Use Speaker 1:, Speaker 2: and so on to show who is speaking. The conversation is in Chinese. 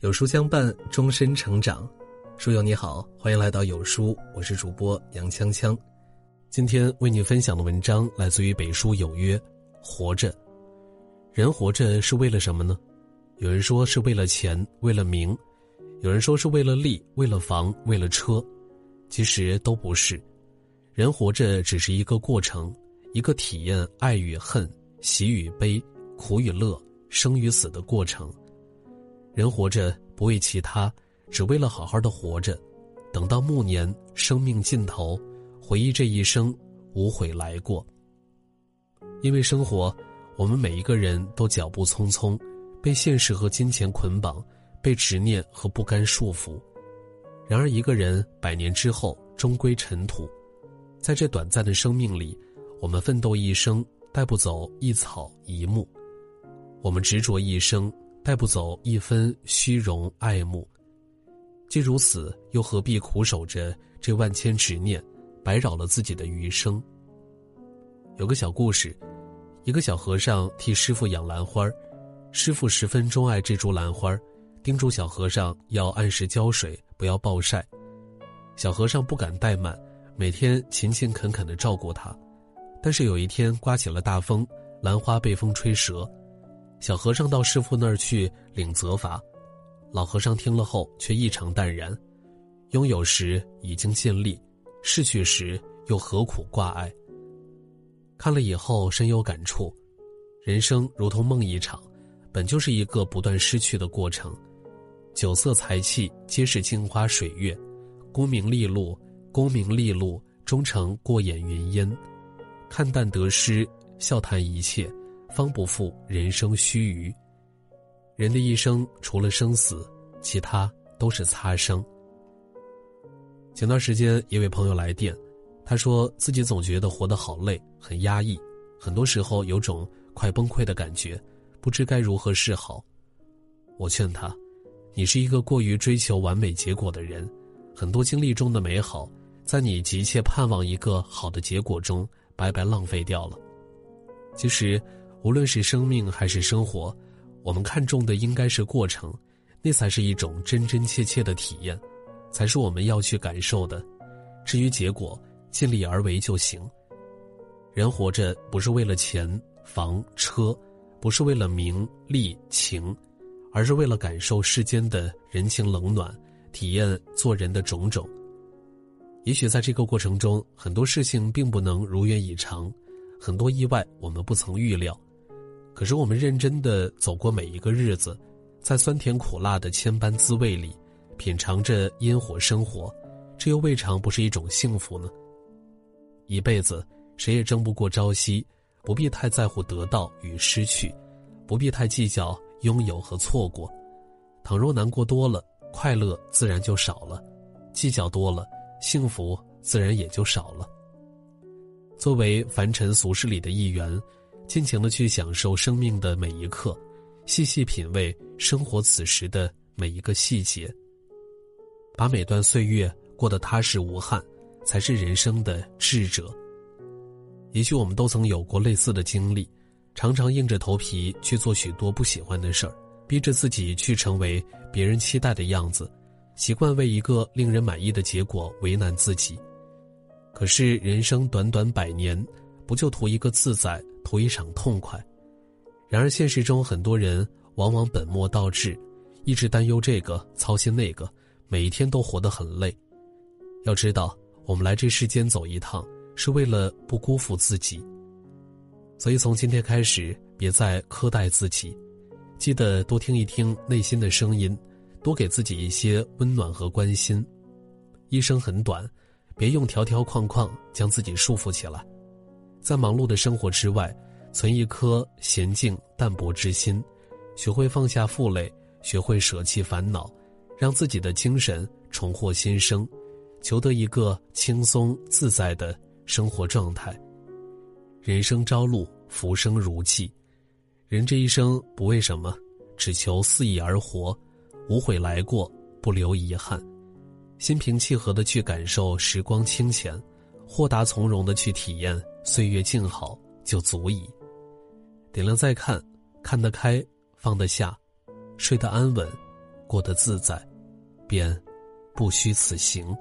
Speaker 1: 有书相伴，终身成长。书友你好，欢迎来到有书，我是主播杨锵锵。今天为你分享的文章来自于北书有约：活着，人活着是为了什么呢？有人说是为了钱，为了名；有人说是为了利，为了房，为了车。其实都不是，人活着只是一个过程，一个体验爱与恨、喜与悲、苦与乐、生与死的过程。人活着不为其他，只为了好好的活着。等到暮年，生命尽头，回忆这一生无悔来过。因为生活，我们每一个人都脚步匆匆，被现实和金钱捆绑，被执念和不甘束缚。然而，一个人百年之后终归尘土。在这短暂的生命里，我们奋斗一生，带不走一草一木；我们执着一生。带不走一分虚荣爱慕，既如此，又何必苦守着这万千执念，白扰了自己的余生？有个小故事，一个小和尚替师傅养兰花，师傅十分钟爱这株兰花，叮嘱小和尚要按时浇水，不要暴晒。小和尚不敢怠慢，每天勤勤恳恳地照顾它。但是有一天刮起了大风，兰花被风吹折。小和尚到师傅那儿去领责罚，老和尚听了后却异常淡然。拥有时已经尽力，逝去时又何苦挂碍？看了以后深有感触，人生如同梦一场，本就是一个不断失去的过程。酒色财气皆是镜花水月，功名利禄，功名利禄终成过眼云烟。看淡得失，笑谈一切。方不负人生须臾。人的一生除了生死，其他都是擦生。前段时间，一位朋友来电，他说自己总觉得活得好累，很压抑，很多时候有种快崩溃的感觉，不知该如何是好。我劝他：“你是一个过于追求完美结果的人，很多经历中的美好，在你急切盼望一个好的结果中白白浪费掉了。”其实。无论是生命还是生活，我们看重的应该是过程，那才是一种真真切切的体验，才是我们要去感受的。至于结果，尽力而为就行。人活着不是为了钱、房、车，不是为了名利情，而是为了感受世间的人情冷暖，体验做人的种种。也许在这个过程中，很多事情并不能如愿以偿，很多意外我们不曾预料。可是我们认真的走过每一个日子，在酸甜苦辣的千般滋味里，品尝着烟火生活，这又未尝不是一种幸福呢？一辈子谁也争不过朝夕，不必太在乎得到与失去，不必太计较拥有和错过。倘若难过多了，快乐自然就少了；计较多了，幸福自然也就少了。作为凡尘俗世里的一员。尽情的去享受生命的每一刻，细细品味生活此时的每一个细节，把每段岁月过得踏实无憾，才是人生的智者。也许我们都曾有过类似的经历，常常硬着头皮去做许多不喜欢的事儿，逼着自己去成为别人期待的样子，习惯为一个令人满意的结果为难自己。可是人生短短百年，不就图一个自在？图一场痛快，然而现实中很多人往往本末倒置，一直担忧这个操心那个，每一天都活得很累。要知道，我们来这世间走一趟，是为了不辜负自己。所以从今天开始，别再苛待自己，记得多听一听内心的声音，多给自己一些温暖和关心。一生很短，别用条条框框将自己束缚起来。在忙碌的生活之外，存一颗娴静淡泊之心，学会放下负累，学会舍弃烦恼，让自己的精神重获新生，求得一个轻松自在的生活状态。人生朝露，浮生如寄，人这一生不为什么，只求肆意而活，无悔来过，不留遗憾，心平气和的去感受时光清浅，豁达从容的去体验。岁月静好就足矣。点亮再看，看得开，放得下，睡得安稳，过得自在，便不虚此行。